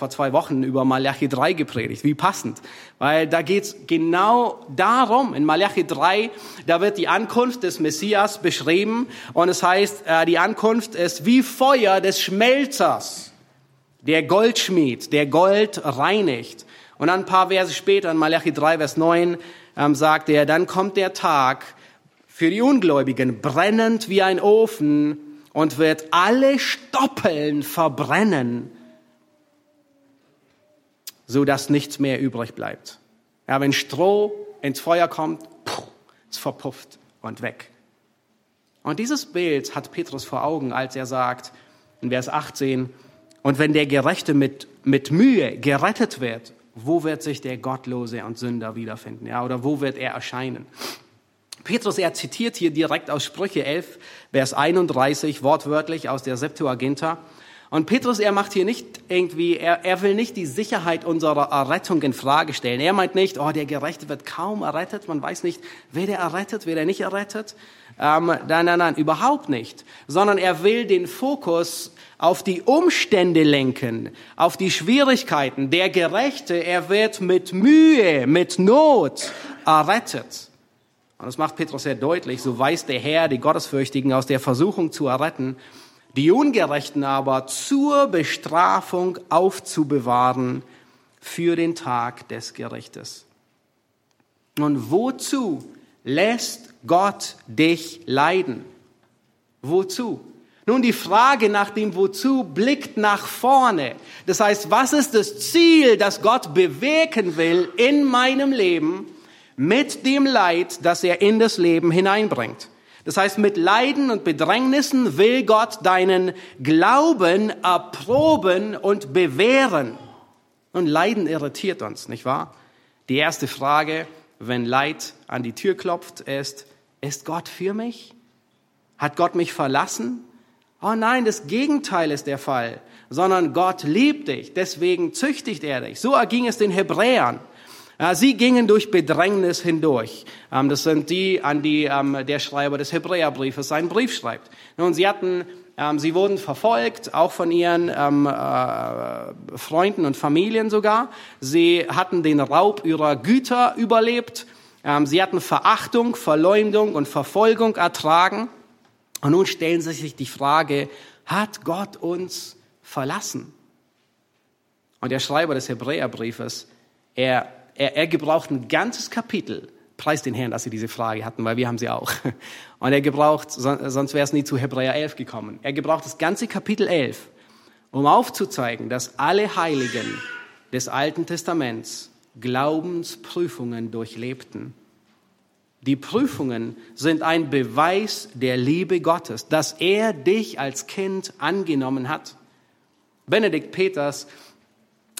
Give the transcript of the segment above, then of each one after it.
Vor zwei Wochen über Malachi 3 gepredigt. Wie passend. Weil da geht's genau darum. In Malachi 3, da wird die Ankunft des Messias beschrieben. Und es heißt, äh, die Ankunft ist wie Feuer des Schmelzers. Der Goldschmied, der Gold reinigt. Und dann ein paar Verse später, in Malachi 3, Vers 9, ähm, sagt er, dann kommt der Tag für die Ungläubigen, brennend wie ein Ofen und wird alle Stoppeln verbrennen so dass nichts mehr übrig bleibt. Ja, wenn Stroh ins Feuer kommt, es verpufft und weg. Und dieses Bild hat Petrus vor Augen, als er sagt, in Vers 18, und wenn der Gerechte mit, mit Mühe gerettet wird, wo wird sich der Gottlose und Sünder wiederfinden? Ja, oder wo wird er erscheinen? Petrus, er zitiert hier direkt aus Sprüche 11, Vers 31, wortwörtlich aus der Septuaginta. Und Petrus, er macht hier nicht irgendwie, er, er will nicht die Sicherheit unserer Errettung in Frage stellen. Er meint nicht, oh, der Gerechte wird kaum errettet. Man weiß nicht, wer der errettet, wer der nicht errettet. Ähm, nein, nein, nein, überhaupt nicht. Sondern er will den Fokus auf die Umstände lenken, auf die Schwierigkeiten. Der Gerechte, er wird mit Mühe, mit Not errettet. Und das macht Petrus sehr deutlich. So weiß der Herr die Gottesfürchtigen aus der Versuchung zu erretten die Ungerechten aber zur Bestrafung aufzubewahren für den Tag des Gerichtes. Und wozu lässt Gott dich leiden? Wozu? Nun, die Frage nach dem Wozu blickt nach vorne. Das heißt, was ist das Ziel, das Gott bewirken will in meinem Leben mit dem Leid, das er in das Leben hineinbringt? Das heißt, mit Leiden und Bedrängnissen will Gott deinen Glauben erproben und bewähren. Und Leiden irritiert uns, nicht wahr? Die erste Frage, wenn Leid an die Tür klopft, ist, ist Gott für mich? Hat Gott mich verlassen? Oh nein, das Gegenteil ist der Fall, sondern Gott liebt dich, deswegen züchtigt er dich. So erging es den Hebräern. Sie gingen durch Bedrängnis hindurch. Ähm, das sind die, an die ähm, der Schreiber des Hebräerbriefes seinen Brief schreibt. Nun, sie hatten, ähm, sie wurden verfolgt, auch von ihren äh, Freunden und Familien sogar. Sie hatten den Raub ihrer Güter überlebt. Sie hatten Verachtung, Verleumdung und Verfolgung ertragen. Und nun stellen sie sich die Frage, hat Gott uns verlassen? Und der Schreiber des Hebräerbriefes, er er, er gebraucht ein ganzes Kapitel. Preis den Herrn, dass Sie diese Frage hatten, weil wir haben sie auch. Und er gebraucht, sonst wäre es nie zu Hebräer 11 gekommen. Er gebraucht das ganze Kapitel 11, um aufzuzeigen, dass alle Heiligen des Alten Testaments Glaubensprüfungen durchlebten. Die Prüfungen sind ein Beweis der Liebe Gottes, dass er dich als Kind angenommen hat. Benedikt Peters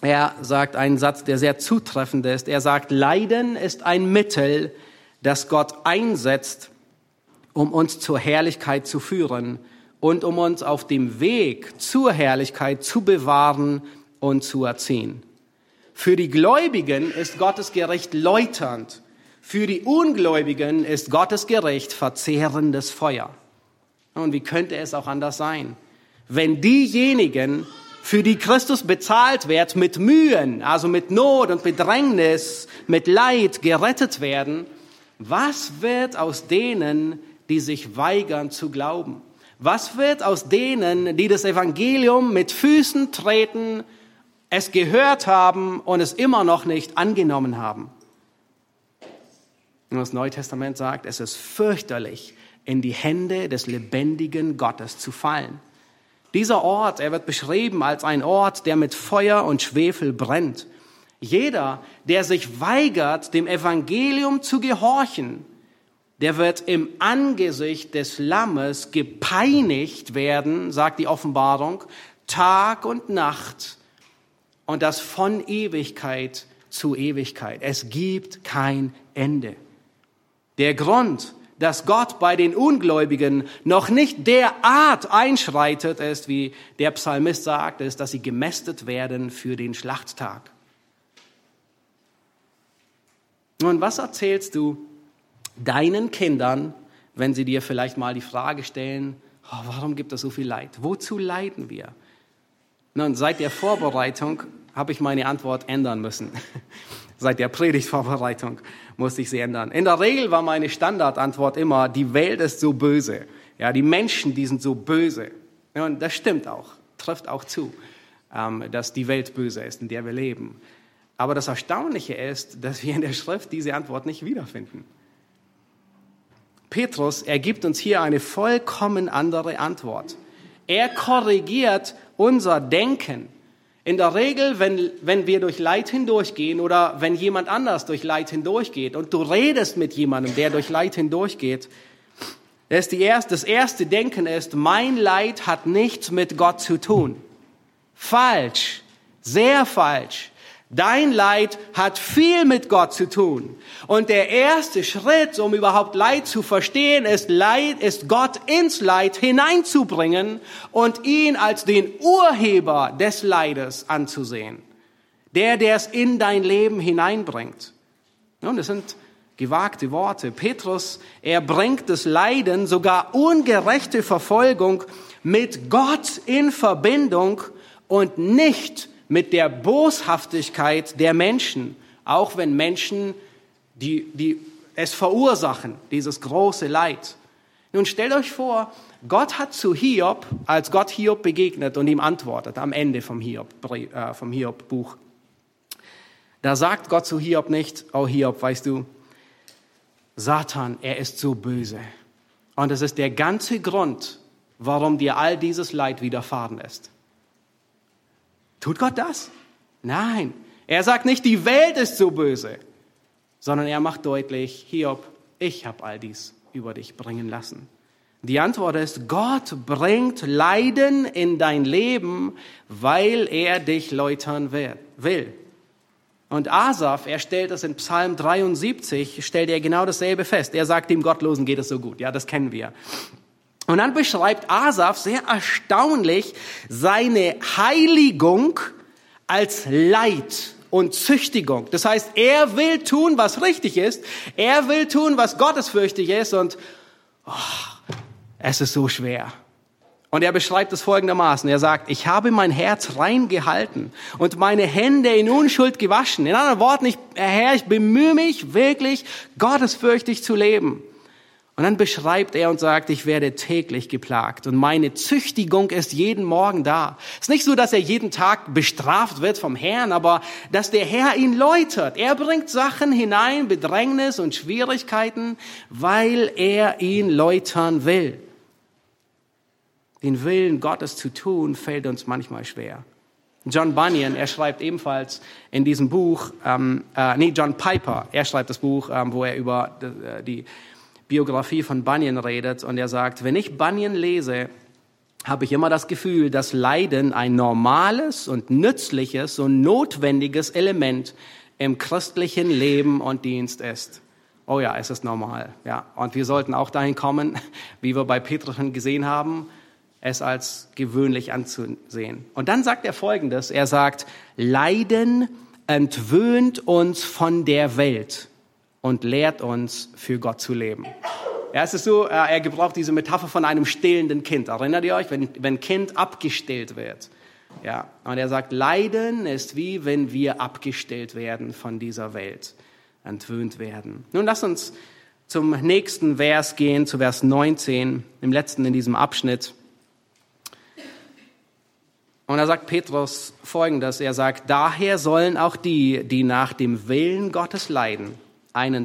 er sagt einen Satz, der sehr zutreffend ist. Er sagt, Leiden ist ein Mittel, das Gott einsetzt, um uns zur Herrlichkeit zu führen und um uns auf dem Weg zur Herrlichkeit zu bewahren und zu erziehen. Für die Gläubigen ist Gottes Gericht läuternd. Für die Ungläubigen ist Gottes Gericht verzehrendes Feuer. Und wie könnte es auch anders sein? Wenn diejenigen, für die Christus bezahlt wird, mit Mühen, also mit Not und Bedrängnis, mit Leid gerettet werden, was wird aus denen, die sich weigern zu glauben? Was wird aus denen, die das Evangelium mit Füßen treten, es gehört haben und es immer noch nicht angenommen haben? Und das Neue Testament sagt, es ist fürchterlich, in die Hände des lebendigen Gottes zu fallen. Dieser Ort, er wird beschrieben als ein Ort, der mit Feuer und Schwefel brennt. Jeder, der sich weigert, dem Evangelium zu gehorchen, der wird im Angesicht des Lammes gepeinigt werden, sagt die Offenbarung, Tag und Nacht und das von Ewigkeit zu Ewigkeit. Es gibt kein Ende. Der Grund, dass Gott bei den Ungläubigen noch nicht derart einschreitet ist, wie der Psalmist sagt, ist, dass sie gemästet werden für den Schlachttag. Nun, was erzählst du deinen Kindern, wenn sie dir vielleicht mal die Frage stellen, oh, warum gibt es so viel Leid? Wozu leiden wir? Nun, seit der Vorbereitung habe ich meine Antwort ändern müssen. seit der Predigtvorbereitung musste ich sie ändern. In der Regel war meine Standardantwort immer, die Welt ist so böse. Ja, die Menschen, die sind so böse. Und das stimmt auch, trifft auch zu, ähm, dass die Welt böse ist, in der wir leben. Aber das Erstaunliche ist, dass wir in der Schrift diese Antwort nicht wiederfinden. Petrus, er gibt uns hier eine vollkommen andere Antwort. Er korrigiert unser Denken. In der Regel, wenn, wenn wir durch Leid hindurchgehen oder wenn jemand anders durch Leid hindurchgeht und du redest mit jemandem, der durch Leid hindurchgeht, das, die erste, das erste Denken ist, mein Leid hat nichts mit Gott zu tun. Falsch, sehr falsch. Dein Leid hat viel mit Gott zu tun. Und der erste Schritt, um überhaupt Leid zu verstehen, ist Leid, ist Gott ins Leid hineinzubringen und ihn als den Urheber des Leides anzusehen. Der, der es in dein Leben hineinbringt. Nun, das sind gewagte Worte. Petrus, er bringt das Leiden, sogar ungerechte Verfolgung mit Gott in Verbindung und nicht mit der Boshaftigkeit der Menschen, auch wenn Menschen die, die es verursachen, dieses große Leid. Nun stellt euch vor, Gott hat zu Hiob, als Gott Hiob begegnet und ihm antwortet am Ende vom Hiob, äh, Hiob da sagt Gott zu Hiob nicht, oh Hiob, weißt du, Satan, er ist so böse. Und es ist der ganze Grund, warum dir all dieses Leid widerfahren ist. Tut Gott das? Nein. Er sagt nicht, die Welt ist so böse, sondern er macht deutlich, Hiob, ich habe all dies über dich bringen lassen. Die Antwort ist, Gott bringt Leiden in dein Leben, weil er dich läutern will. Und Asaf, er stellt es in Psalm 73, stellt er genau dasselbe fest. Er sagt, dem Gottlosen geht es so gut. Ja, das kennen wir. Und dann beschreibt Asaf sehr erstaunlich seine Heiligung als Leid und Züchtigung. Das heißt, er will tun, was richtig ist. Er will tun, was gottesfürchtig ist. Und oh, es ist so schwer. Und er beschreibt es folgendermaßen. Er sagt, ich habe mein Herz rein gehalten und meine Hände in Unschuld gewaschen. In anderen Worten, ich, Herr, ich bemühe mich wirklich, gottesfürchtig zu leben. Und dann beschreibt er und sagt, ich werde täglich geplagt und meine Züchtigung ist jeden Morgen da. Es ist nicht so, dass er jeden Tag bestraft wird vom Herrn, aber dass der Herr ihn läutert. Er bringt Sachen hinein, Bedrängnis und Schwierigkeiten, weil er ihn läutern will. Den Willen Gottes zu tun, fällt uns manchmal schwer. John Bunyan, er schreibt ebenfalls in diesem Buch, ähm, äh, nee, John Piper, er schreibt das Buch, ähm, wo er über äh, die Biografie von Bunyan redet und er sagt, wenn ich Bunyan lese, habe ich immer das Gefühl, dass Leiden ein normales und nützliches und notwendiges Element im christlichen Leben und Dienst ist. Oh ja, es ist normal. Ja, und wir sollten auch dahin kommen, wie wir bei Petrus gesehen haben, es als gewöhnlich anzusehen. Und dann sagt er Folgendes. Er sagt, Leiden entwöhnt uns von der Welt und lehrt uns, für Gott zu leben. Ja, es ist so, äh, er gebraucht diese Metapher von einem stillenden Kind. Erinnert ihr euch, wenn, wenn Kind abgestillt wird? Ja, und er sagt, Leiden ist wie wenn wir abgestillt werden von dieser Welt, entwöhnt werden. Nun lass uns zum nächsten Vers gehen, zu Vers 19, im letzten in diesem Abschnitt. Und da sagt Petrus folgendes, er sagt, daher sollen auch die, die nach dem Willen Gottes leiden,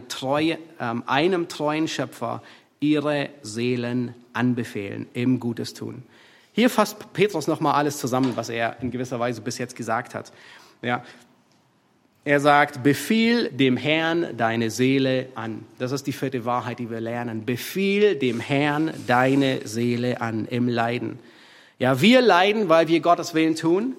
treu, ähm, einem treuen Schöpfer ihre Seelen anbefehlen im Gutes tun. Hier fasst Petrus nochmal alles zusammen, was er in gewisser Weise bis jetzt gesagt hat. Ja. Er sagt, befiehl dem Herrn deine Seele an. Das ist die vierte Wahrheit, die wir lernen. Befiehl dem Herrn deine Seele an im Leiden. Ja, wir leiden, weil wir Gottes Willen tun.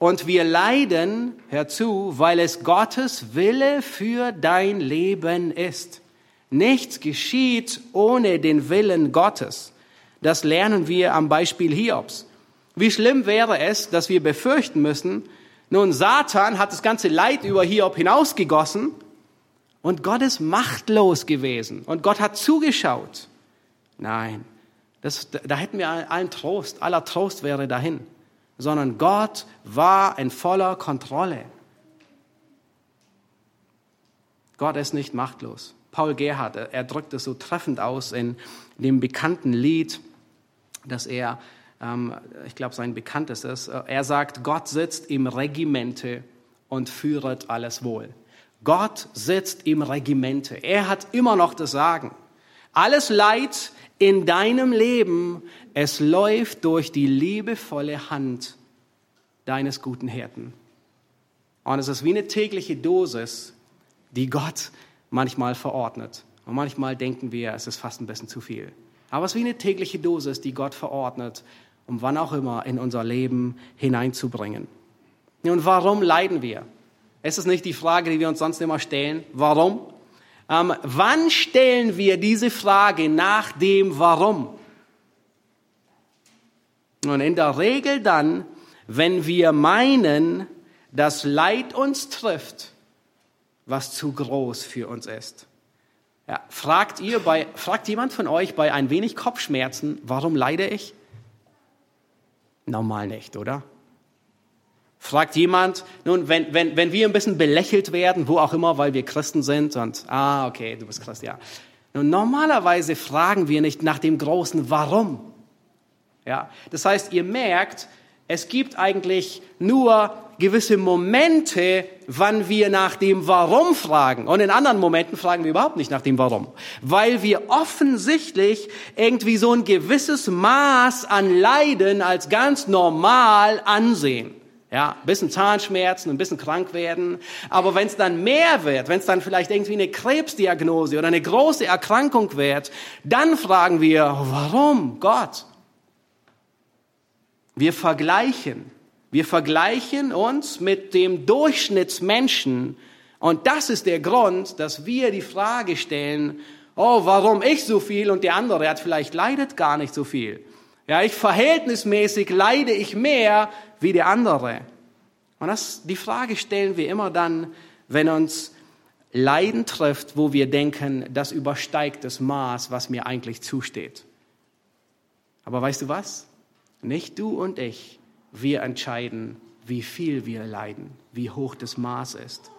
Und wir leiden, hör zu, weil es Gottes Wille für dein Leben ist. Nichts geschieht ohne den Willen Gottes. Das lernen wir am Beispiel Hiobs. Wie schlimm wäre es, dass wir befürchten müssen, nun Satan hat das ganze Leid über Hiob hinausgegossen und Gott ist machtlos gewesen und Gott hat zugeschaut. Nein, das, da hätten wir allen Trost, aller Trost wäre dahin, sondern Gott war in voller Kontrolle. Gott ist nicht machtlos. Paul Gerhard, er drückt es so treffend aus in dem bekannten Lied, das er, ähm, ich glaube, sein bekanntestes, er sagt, Gott sitzt im Regimente und führet alles wohl. Gott sitzt im Regimente. Er hat immer noch das Sagen. Alles Leid in deinem Leben, es läuft durch die liebevolle Hand deines guten Hirten. Und es ist wie eine tägliche Dosis, die Gott manchmal verordnet. Und manchmal denken wir, es ist fast ein bisschen zu viel. Aber es ist wie eine tägliche Dosis, die Gott verordnet, um wann auch immer in unser Leben hineinzubringen. Und warum leiden wir? Es ist nicht die Frage, die wir uns sonst immer stellen. Warum? Ähm, wann stellen wir diese Frage nach dem Warum? Und in der Regel dann, wenn wir meinen, dass Leid uns trifft, was zu groß für uns ist. Ja, fragt, ihr bei, fragt jemand von euch bei ein wenig Kopfschmerzen, warum leide ich? Normal nicht, oder? Fragt jemand, nun, wenn, wenn, wenn wir ein bisschen belächelt werden, wo auch immer, weil wir Christen sind und, ah, okay, du bist Christ, ja. Nun, normalerweise fragen wir nicht nach dem großen Warum. Ja, das heißt, ihr merkt, es gibt eigentlich nur gewisse Momente, wann wir nach dem Warum fragen. Und in anderen Momenten fragen wir überhaupt nicht nach dem Warum. Weil wir offensichtlich irgendwie so ein gewisses Maß an Leiden als ganz normal ansehen. Ja, ein bisschen Zahnschmerzen, ein bisschen krank werden. Aber wenn es dann mehr wird, wenn es dann vielleicht irgendwie eine Krebsdiagnose oder eine große Erkrankung wird, dann fragen wir, warum Gott? Wir vergleichen. Wir vergleichen uns mit dem Durchschnittsmenschen. Und das ist der Grund, dass wir die Frage stellen, oh, warum ich so viel und der andere hat vielleicht leidet gar nicht so viel. Ja, ich verhältnismäßig leide ich mehr wie der andere. Und das, die Frage stellen wir immer dann, wenn uns Leiden trifft, wo wir denken, das übersteigt das Maß, was mir eigentlich zusteht. Aber weißt du was? Nicht du und ich, wir entscheiden, wie viel wir leiden, wie hoch das Maß ist.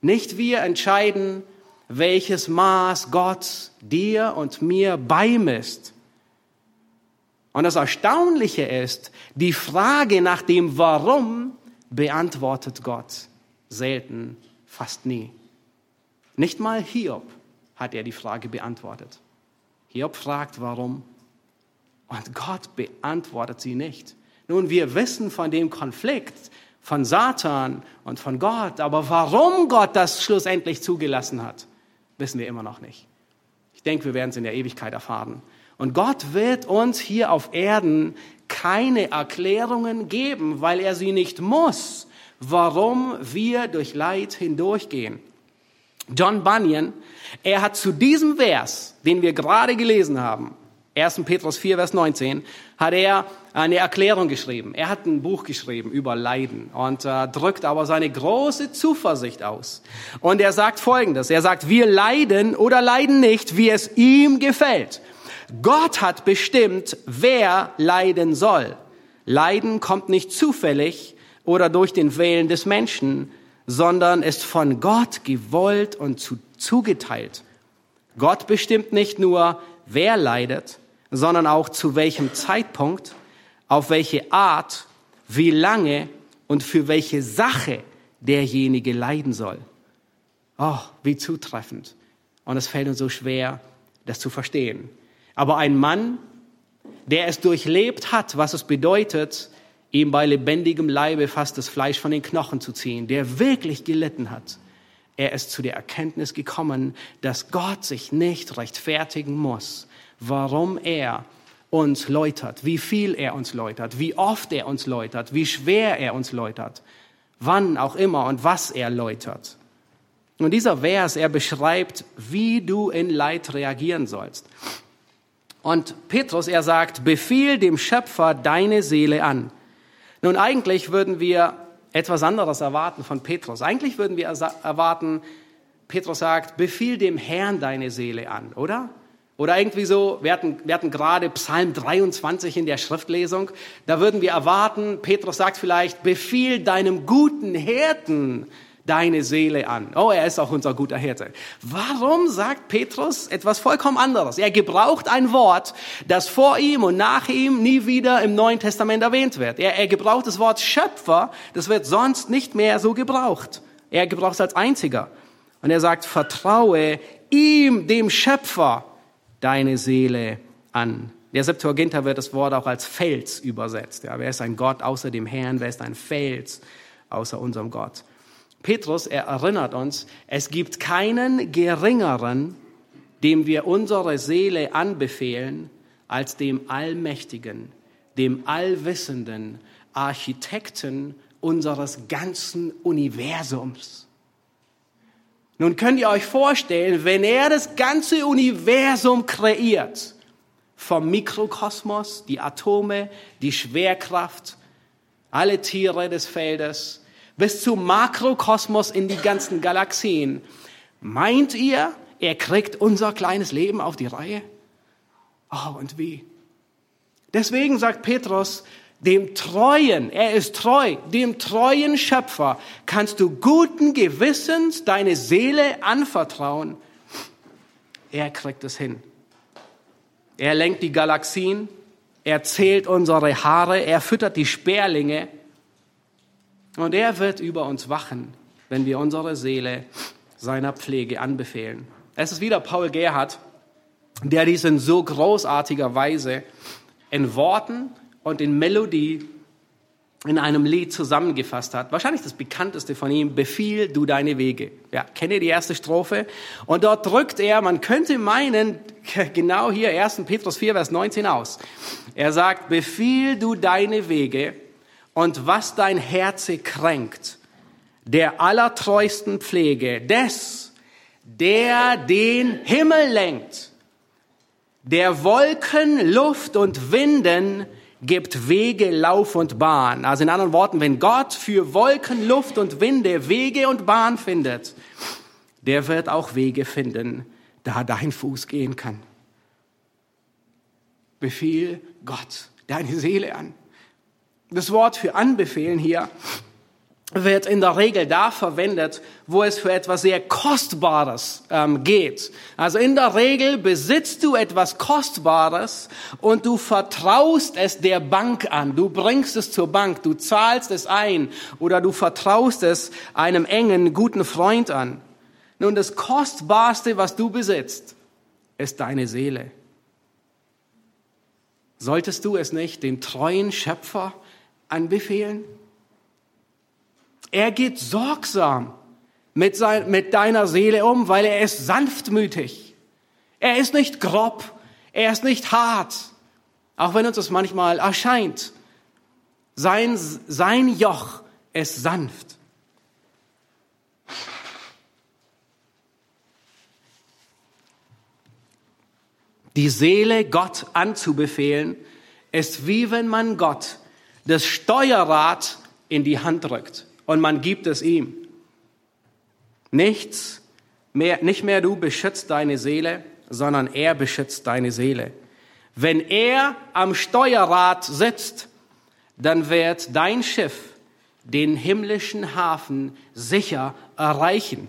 Nicht wir entscheiden, welches Maß Gott dir und mir beimisst. Und das Erstaunliche ist, die Frage nach dem Warum beantwortet Gott selten, fast nie. Nicht mal Hiob hat er die Frage beantwortet. Hiob fragt, warum? Und Gott beantwortet sie nicht. Nun, wir wissen von dem Konflikt von Satan und von Gott, aber warum Gott das schlussendlich zugelassen hat, wissen wir immer noch nicht. Ich denke, wir werden es in der Ewigkeit erfahren. Und Gott wird uns hier auf Erden keine Erklärungen geben, weil er sie nicht muss, warum wir durch Leid hindurchgehen. John Bunyan, er hat zu diesem Vers, den wir gerade gelesen haben, 1. Petrus 4, Vers 19, hat er eine Erklärung geschrieben. Er hat ein Buch geschrieben über Leiden und äh, drückt aber seine große Zuversicht aus. Und er sagt Folgendes. Er sagt, wir leiden oder leiden nicht, wie es ihm gefällt. Gott hat bestimmt, wer leiden soll. Leiden kommt nicht zufällig oder durch den Willen des Menschen, sondern ist von Gott gewollt und zu, zugeteilt. Gott bestimmt nicht nur, wer leidet, sondern auch zu welchem Zeitpunkt, auf welche Art, wie lange und für welche Sache derjenige leiden soll. Oh, wie zutreffend. Und es fällt uns so schwer, das zu verstehen. Aber ein Mann, der es durchlebt hat, was es bedeutet, ihm bei lebendigem Leibe fast das Fleisch von den Knochen zu ziehen, der wirklich gelitten hat, er ist zu der Erkenntnis gekommen, dass Gott sich nicht rechtfertigen muss, warum er uns läutert, wie viel er uns läutert, wie oft er uns läutert, wie schwer er uns läutert, wann auch immer und was er läutert. Und dieser Vers, er beschreibt, wie du in Leid reagieren sollst. Und Petrus, er sagt, befiehl dem Schöpfer deine Seele an. Nun, eigentlich würden wir etwas anderes erwarten von Petrus. Eigentlich würden wir erwarten, Petrus sagt, befiehl dem Herrn deine Seele an, oder? Oder irgendwie so, wir hatten, wir hatten gerade Psalm 23 in der Schriftlesung, da würden wir erwarten, Petrus sagt vielleicht, befiehl deinem guten Hirten deine Seele an. Oh, er ist auch unser guter Hirte. Warum sagt Petrus etwas vollkommen anderes? Er gebraucht ein Wort, das vor ihm und nach ihm nie wieder im Neuen Testament erwähnt wird. Er, er gebraucht das Wort Schöpfer, das wird sonst nicht mehr so gebraucht. Er gebraucht es als einziger. Und er sagt, vertraue ihm, dem Schöpfer, deine Seele an. Der Septuaginta wird das Wort auch als Fels übersetzt. Ja, wer ist ein Gott außer dem Herrn? Wer ist ein Fels außer unserem Gott? Petrus, er erinnert uns, es gibt keinen geringeren, dem wir unsere Seele anbefehlen, als dem Allmächtigen, dem Allwissenden, Architekten unseres ganzen Universums. Nun könnt ihr euch vorstellen, wenn er das ganze Universum kreiert, vom Mikrokosmos, die Atome, die Schwerkraft, alle Tiere des Feldes, bis zum Makrokosmos in die ganzen Galaxien. Meint ihr, er kriegt unser kleines Leben auf die Reihe? Oh, und wie? Deswegen sagt Petrus, dem treuen, er ist treu, dem treuen Schöpfer kannst du guten Gewissens deine Seele anvertrauen. Er kriegt es hin. Er lenkt die Galaxien, er zählt unsere Haare, er füttert die Sperlinge, und er wird über uns wachen, wenn wir unsere Seele seiner Pflege anbefehlen. Es ist wieder Paul Gerhard, der dies in so großartiger Weise in Worten und in Melodie in einem Lied zusammengefasst hat. Wahrscheinlich das bekannteste von ihm, Befiehl du deine Wege. Ja, kenne die erste Strophe. Und dort drückt er, man könnte meinen, genau hier 1. Petrus 4, Vers 19 aus. Er sagt, Befiehl du deine Wege und was dein Herze kränkt, der allertreusten Pflege des, der den Himmel lenkt, der Wolken, Luft und Winden gibt Wege, Lauf und Bahn. Also in anderen Worten, wenn Gott für Wolken, Luft und Winde Wege und Bahn findet, der wird auch Wege finden, da dein Fuß gehen kann. Befiehl Gott deine Seele an. Das Wort für anbefehlen hier wird in der Regel da verwendet, wo es für etwas sehr Kostbares ähm, geht. Also in der Regel besitzt du etwas Kostbares und du vertraust es der Bank an. Du bringst es zur Bank, du zahlst es ein oder du vertraust es einem engen, guten Freund an. Nun, das Kostbarste, was du besitzt, ist deine Seele. Solltest du es nicht dem treuen Schöpfer anbefehlen? Er geht sorgsam mit, sein, mit deiner Seele um, weil er ist sanftmütig. Er ist nicht grob, er ist nicht hart, auch wenn uns das manchmal erscheint. Sein, sein Joch ist sanft. Die Seele Gott anzubefehlen, ist wie wenn man Gott das Steuerrad in die Hand drückt und man gibt es ihm. Nichts mehr, nicht mehr du beschützt deine Seele, sondern er beschützt deine Seele. Wenn er am Steuerrad sitzt, dann wird dein Schiff den himmlischen Hafen sicher erreichen.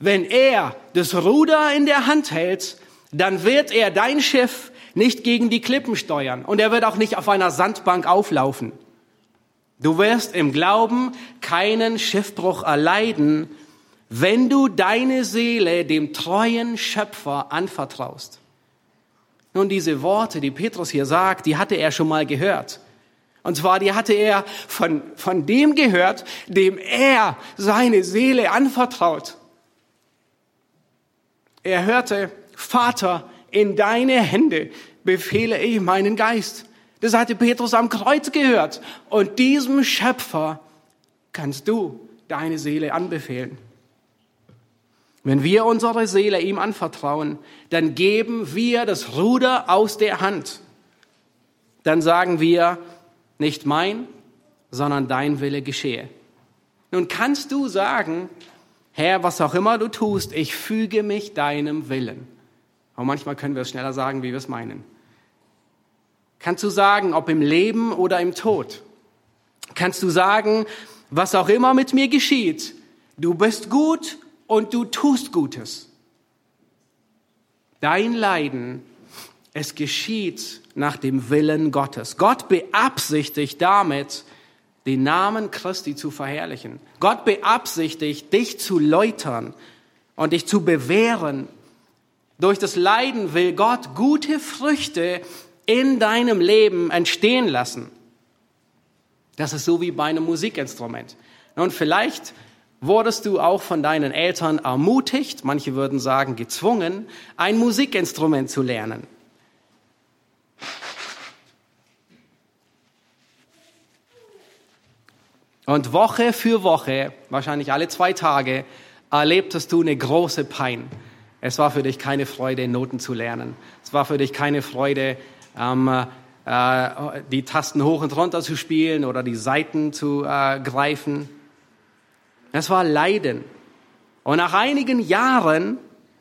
Wenn er das Ruder in der Hand hält, dann wird er dein Schiff nicht gegen die Klippen steuern und er wird auch nicht auf einer Sandbank auflaufen. Du wirst im Glauben keinen Schiffbruch erleiden, wenn du deine Seele dem treuen Schöpfer anvertraust. Nun, diese Worte, die Petrus hier sagt, die hatte er schon mal gehört. Und zwar, die hatte er von, von dem gehört, dem er seine Seele anvertraut. Er hörte, Vater, in deine Hände befehle ich meinen Geist. Das hatte Petrus am Kreuz gehört. Und diesem Schöpfer kannst du deine Seele anbefehlen. Wenn wir unsere Seele ihm anvertrauen, dann geben wir das Ruder aus der Hand. Dann sagen wir, nicht mein, sondern dein Wille geschehe. Nun kannst du sagen, Herr, was auch immer du tust, ich füge mich deinem Willen. Aber manchmal können wir es schneller sagen, wie wir es meinen. Kannst du sagen, ob im Leben oder im Tod? Kannst du sagen, was auch immer mit mir geschieht, du bist gut und du tust Gutes. Dein Leiden, es geschieht nach dem Willen Gottes. Gott beabsichtigt damit, den Namen Christi zu verherrlichen. Gott beabsichtigt, dich zu läutern und dich zu bewähren. Durch das Leiden will Gott gute Früchte in deinem Leben entstehen lassen. Das ist so wie bei einem Musikinstrument. Und vielleicht wurdest du auch von deinen Eltern ermutigt, manche würden sagen gezwungen, ein Musikinstrument zu lernen. Und Woche für Woche, wahrscheinlich alle zwei Tage, erlebtest du eine große Pein. Es war für dich keine Freude, Noten zu lernen. Es war für dich keine Freude, ähm, äh, die Tasten hoch und runter zu spielen oder die Saiten zu äh, greifen. Es war Leiden. Und nach einigen Jahren,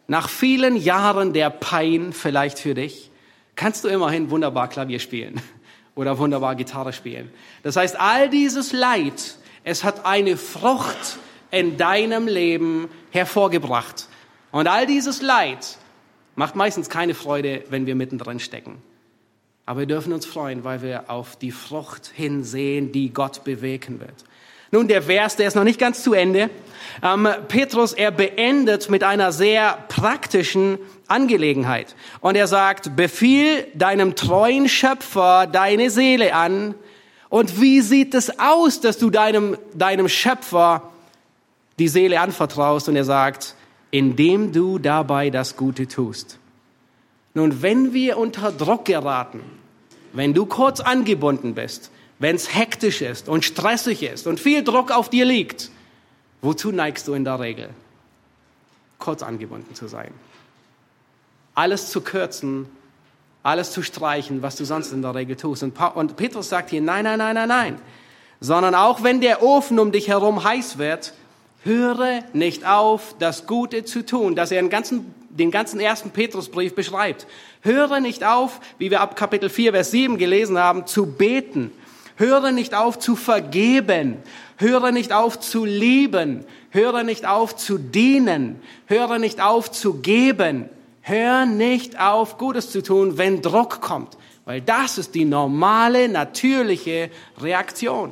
nach vielen Jahren der Pein vielleicht für dich, kannst du immerhin wunderbar Klavier spielen oder wunderbar Gitarre spielen. Das heißt, all dieses Leid, es hat eine Frucht in deinem Leben hervorgebracht. Und all dieses Leid macht meistens keine Freude, wenn wir mittendrin stecken. Aber wir dürfen uns freuen, weil wir auf die Frucht hinsehen, die Gott bewegen wird. Nun, der Vers, der ist noch nicht ganz zu Ende. Ähm, Petrus, er beendet mit einer sehr praktischen Angelegenheit. Und er sagt, befiehl deinem treuen Schöpfer deine Seele an. Und wie sieht es aus, dass du deinem, deinem Schöpfer die Seele anvertraust? Und er sagt, indem du dabei das Gute tust. Nun, wenn wir unter Druck geraten, wenn du kurz angebunden bist, wenn es hektisch ist und stressig ist und viel Druck auf dir liegt, wozu neigst du in der Regel? Kurz angebunden zu sein. Alles zu kürzen, alles zu streichen, was du sonst in der Regel tust. Und, Petrus sagt hier, nein, nein, nein, nein, nein. Sondern auch wenn der Ofen um dich herum heiß wird, höre nicht auf, das Gute zu tun, dass er den ganzen, den ganzen ersten Petrusbrief beschreibt. Höre nicht auf, wie wir ab Kapitel 4, Vers 7 gelesen haben, zu beten Höre nicht auf zu vergeben. Höre nicht auf zu lieben. Höre nicht auf zu dienen. Höre nicht auf zu geben. Hör nicht auf, Gutes zu tun, wenn Druck kommt. Weil das ist die normale, natürliche Reaktion.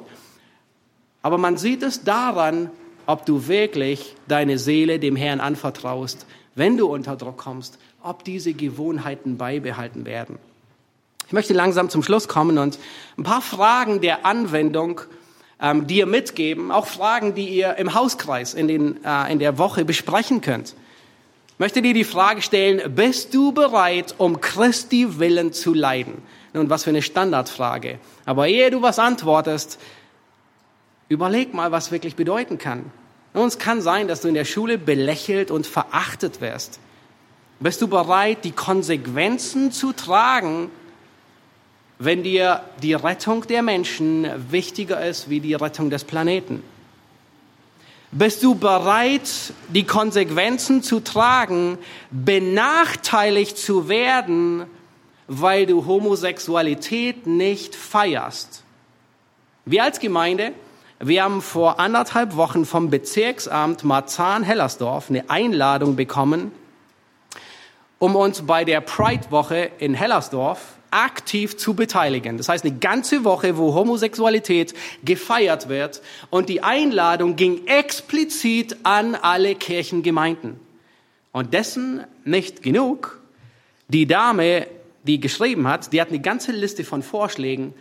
Aber man sieht es daran, ob du wirklich deine Seele dem Herrn anvertraust, wenn du unter Druck kommst, ob diese Gewohnheiten beibehalten werden. Ich möchte langsam zum Schluss kommen und ein paar Fragen der Anwendung ähm, dir mitgeben, auch Fragen, die ihr im Hauskreis in, den, äh, in der Woche besprechen könnt. Ich möchte dir die Frage stellen, bist du bereit, um Christi Willen zu leiden? Nun, was für eine Standardfrage. Aber ehe du was antwortest, überleg mal, was wirklich bedeuten kann. Nun, es kann sein, dass du in der Schule belächelt und verachtet wirst. Bist du bereit, die Konsequenzen zu tragen, wenn dir die Rettung der Menschen wichtiger ist wie die Rettung des Planeten? Bist du bereit, die Konsequenzen zu tragen, benachteiligt zu werden, weil du Homosexualität nicht feierst? Wir als Gemeinde, wir haben vor anderthalb Wochen vom Bezirksamt Marzahn-Hellersdorf eine Einladung bekommen, um uns bei der Pride-Woche in Hellersdorf aktiv zu beteiligen. Das heißt, eine ganze Woche, wo Homosexualität gefeiert wird und die Einladung ging explizit an alle Kirchengemeinden. Und dessen nicht genug. Die Dame, die geschrieben hat, die hat eine ganze Liste von Vorschlägen,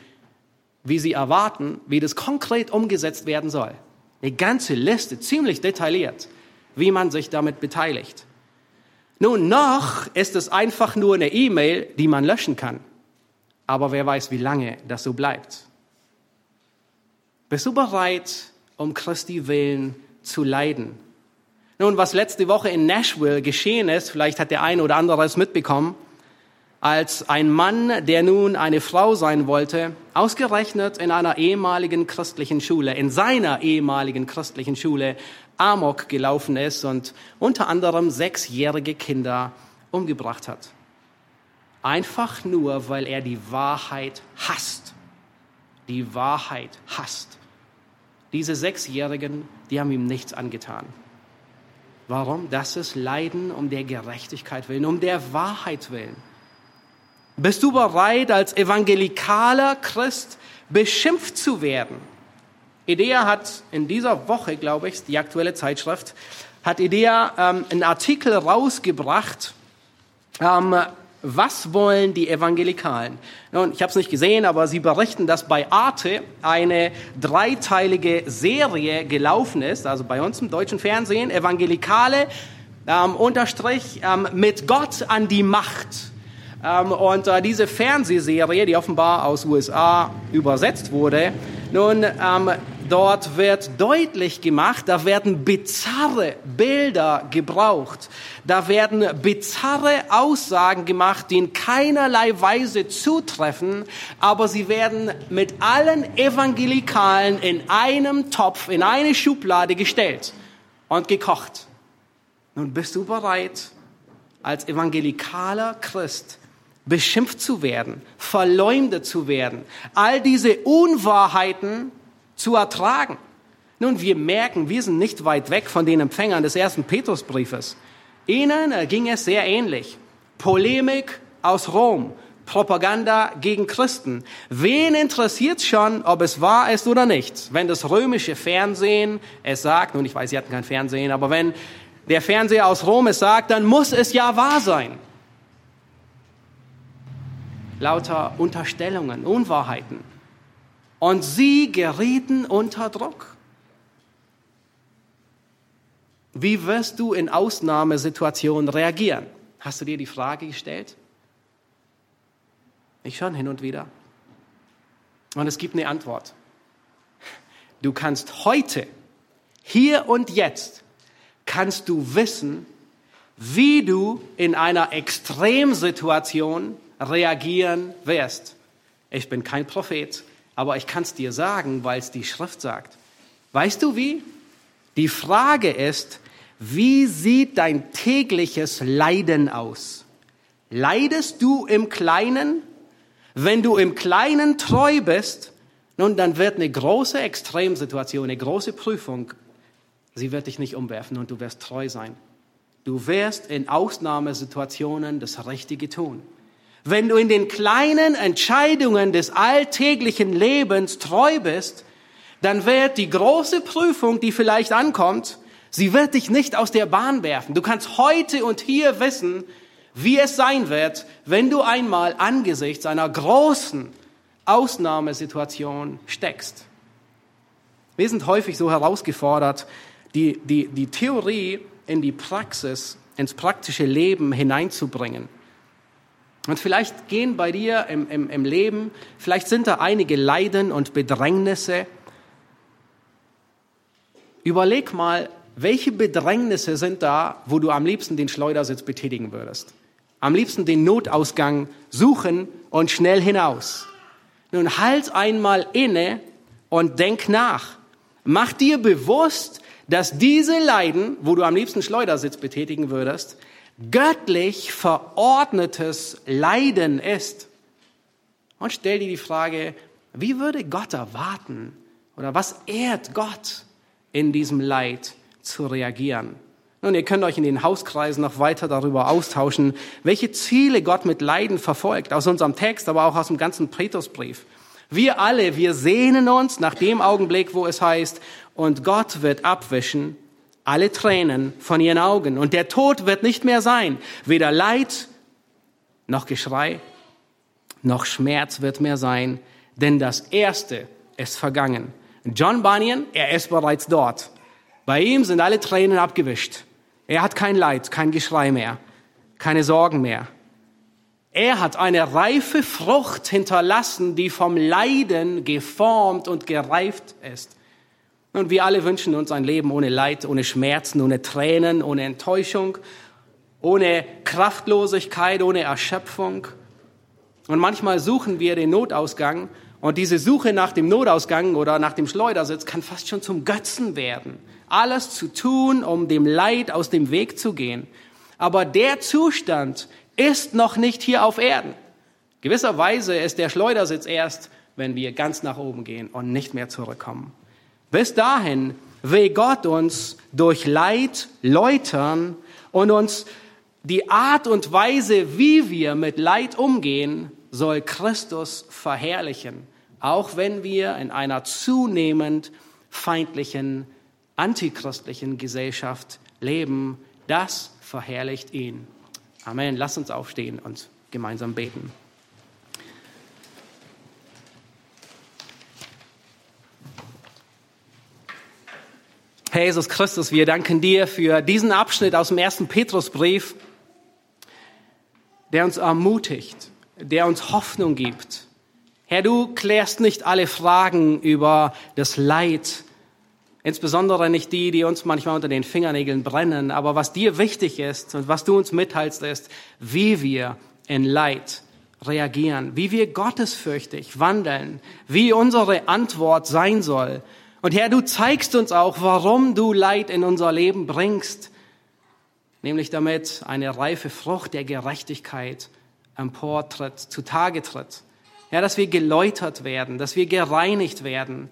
wie sie erwarten, wie das konkret umgesetzt werden soll. Eine ganze Liste, ziemlich detailliert, wie man sich damit beteiligt. Nun, noch ist es einfach nur eine E-Mail, die man löschen kann. Aber wer weiß, wie lange das so bleibt. Bist du bereit, um Christi willen zu leiden? Nun, was letzte Woche in Nashville geschehen ist, vielleicht hat der eine oder andere es mitbekommen, als ein Mann, der nun eine Frau sein wollte, ausgerechnet in einer ehemaligen christlichen Schule, in seiner ehemaligen christlichen Schule, Amok gelaufen ist und unter anderem sechsjährige Kinder umgebracht hat. Einfach nur, weil er die Wahrheit hasst. Die Wahrheit hasst. Diese Sechsjährigen, die haben ihm nichts angetan. Warum? Das ist Leiden um der Gerechtigkeit willen, um der Wahrheit willen. Bist du bereit, als evangelikaler Christ beschimpft zu werden? IDEA hat in dieser Woche, glaube ich, die aktuelle Zeitschrift, hat IDEA ähm, einen Artikel rausgebracht, ähm, was wollen die Evangelikalen? Nun, ich habe es nicht gesehen, aber sie berichten, dass bei Arte eine dreiteilige Serie gelaufen ist, also bei uns im deutschen Fernsehen, Evangelikale ähm, unterstrich ähm, mit Gott an die Macht. Ähm, und äh, diese Fernsehserie, die offenbar aus USA übersetzt wurde, nun ähm, Dort wird deutlich gemacht, da werden bizarre Bilder gebraucht. Da werden bizarre Aussagen gemacht, die in keinerlei Weise zutreffen, aber sie werden mit allen Evangelikalen in einem Topf, in eine Schublade gestellt und gekocht. Nun bist du bereit, als evangelikaler Christ beschimpft zu werden, verleumdet zu werden, all diese Unwahrheiten zu ertragen. Nun, wir merken, wir sind nicht weit weg von den Empfängern des ersten Petrusbriefes. Ihnen ging es sehr ähnlich. Polemik aus Rom, Propaganda gegen Christen. Wen interessiert schon, ob es wahr ist oder nicht? Wenn das römische Fernsehen es sagt, nun ich weiß, Sie hatten kein Fernsehen, aber wenn der Fernseher aus Rom es sagt, dann muss es ja wahr sein. Lauter Unterstellungen, Unwahrheiten. Und sie gerieten unter Druck. Wie wirst du in Ausnahmesituationen reagieren? Hast du dir die Frage gestellt? Ich schon hin und wieder. Und es gibt eine Antwort. Du kannst heute, hier und jetzt, kannst du wissen, wie du in einer Extremsituation reagieren wirst. Ich bin kein Prophet, aber ich kann es dir sagen, weil es die Schrift sagt. Weißt du wie? Die Frage ist, wie sieht dein tägliches Leiden aus? Leidest du im Kleinen? Wenn du im Kleinen treu bist, nun, dann wird eine große Extremsituation, eine große Prüfung, sie wird dich nicht umwerfen und du wirst treu sein. Du wirst in Ausnahmesituationen das Richtige tun. Wenn du in den kleinen Entscheidungen des alltäglichen Lebens treu bist, dann wird die große Prüfung, die vielleicht ankommt, sie wird dich nicht aus der Bahn werfen. Du kannst heute und hier wissen, wie es sein wird, wenn du einmal angesichts einer großen Ausnahmesituation steckst. Wir sind häufig so herausgefordert, die, die, die Theorie in die Praxis, ins praktische Leben hineinzubringen. Und vielleicht gehen bei dir im, im, im Leben, vielleicht sind da einige Leiden und Bedrängnisse. Überleg mal, welche Bedrängnisse sind da, wo du am liebsten den Schleudersitz betätigen würdest? Am liebsten den Notausgang suchen und schnell hinaus. Nun halt einmal inne und denk nach. Mach dir bewusst, dass diese Leiden, wo du am liebsten Schleudersitz betätigen würdest, göttlich verordnetes Leiden ist. Und stell dir die Frage, wie würde Gott erwarten oder was ehrt Gott in diesem Leid zu reagieren? Nun, ihr könnt euch in den Hauskreisen noch weiter darüber austauschen, welche Ziele Gott mit Leiden verfolgt, aus unserem Text, aber auch aus dem ganzen Petrusbrief. Wir alle, wir sehnen uns nach dem Augenblick, wo es heißt, und Gott wird abwischen alle Tränen von ihren Augen. Und der Tod wird nicht mehr sein. Weder Leid noch Geschrei noch Schmerz wird mehr sein, denn das Erste ist vergangen. John Bunyan, er ist bereits dort. Bei ihm sind alle Tränen abgewischt. Er hat kein Leid, kein Geschrei mehr, keine Sorgen mehr. Er hat eine reife Frucht hinterlassen, die vom Leiden geformt und gereift ist. Und wir alle wünschen uns ein Leben ohne Leid, ohne Schmerzen, ohne Tränen, ohne Enttäuschung, ohne Kraftlosigkeit, ohne Erschöpfung. Und manchmal suchen wir den Notausgang und diese Suche nach dem Notausgang oder nach dem Schleudersitz kann fast schon zum Götzen werden. Alles zu tun, um dem Leid aus dem Weg zu gehen. Aber der Zustand ist noch nicht hier auf Erden. Gewisserweise ist der Schleudersitz erst, wenn wir ganz nach oben gehen und nicht mehr zurückkommen. Bis dahin will Gott uns durch Leid läutern und uns die Art und Weise, wie wir mit Leid umgehen, soll Christus verherrlichen, auch wenn wir in einer zunehmend feindlichen, antichristlichen Gesellschaft leben. Das verherrlicht ihn. Amen. Lass uns aufstehen und gemeinsam beten. Herr Jesus Christus, wir danken dir für diesen Abschnitt aus dem ersten Petrusbrief, der uns ermutigt, der uns Hoffnung gibt. Herr, du klärst nicht alle Fragen über das Leid, insbesondere nicht die, die uns manchmal unter den Fingernägeln brennen, aber was dir wichtig ist und was du uns mitteilst, ist, wie wir in Leid reagieren, wie wir gottesfürchtig wandeln, wie unsere Antwort sein soll und Herr, du zeigst uns auch, warum du Leid in unser Leben bringst, nämlich damit eine reife Frucht der Gerechtigkeit emportritt, zutage tritt. Ja, dass wir geläutert werden, dass wir gereinigt werden,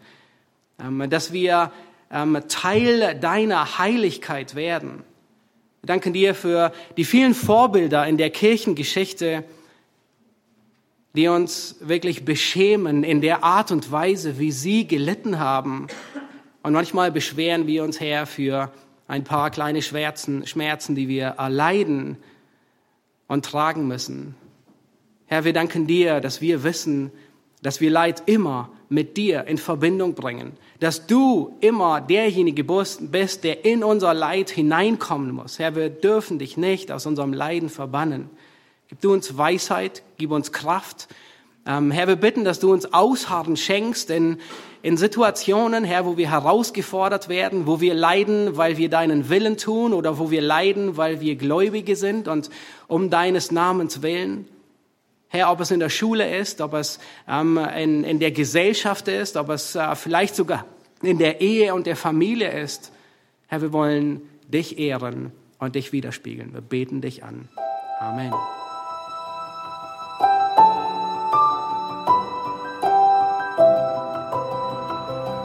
ähm, dass wir ähm, Teil deiner Heiligkeit werden. Wir danken dir für die vielen Vorbilder in der Kirchengeschichte, die uns wirklich beschämen in der Art und Weise, wie sie gelitten haben. Und manchmal beschweren wir uns, Herr, für ein paar kleine Schmerzen, Schmerzen, die wir erleiden und tragen müssen. Herr, wir danken dir, dass wir wissen, dass wir Leid immer mit dir in Verbindung bringen, dass du immer derjenige bist, der in unser Leid hineinkommen muss. Herr, wir dürfen dich nicht aus unserem Leiden verbannen. Gib du uns Weisheit, gib uns Kraft. Ähm, Herr, wir bitten, dass du uns Ausharren schenkst in, in Situationen, Herr, wo wir herausgefordert werden, wo wir leiden, weil wir deinen Willen tun oder wo wir leiden, weil wir Gläubige sind und um deines Namens willen. Herr, ob es in der Schule ist, ob es ähm, in, in der Gesellschaft ist, ob es äh, vielleicht sogar in der Ehe und der Familie ist. Herr, wir wollen dich ehren und dich widerspiegeln. Wir beten dich an. Amen.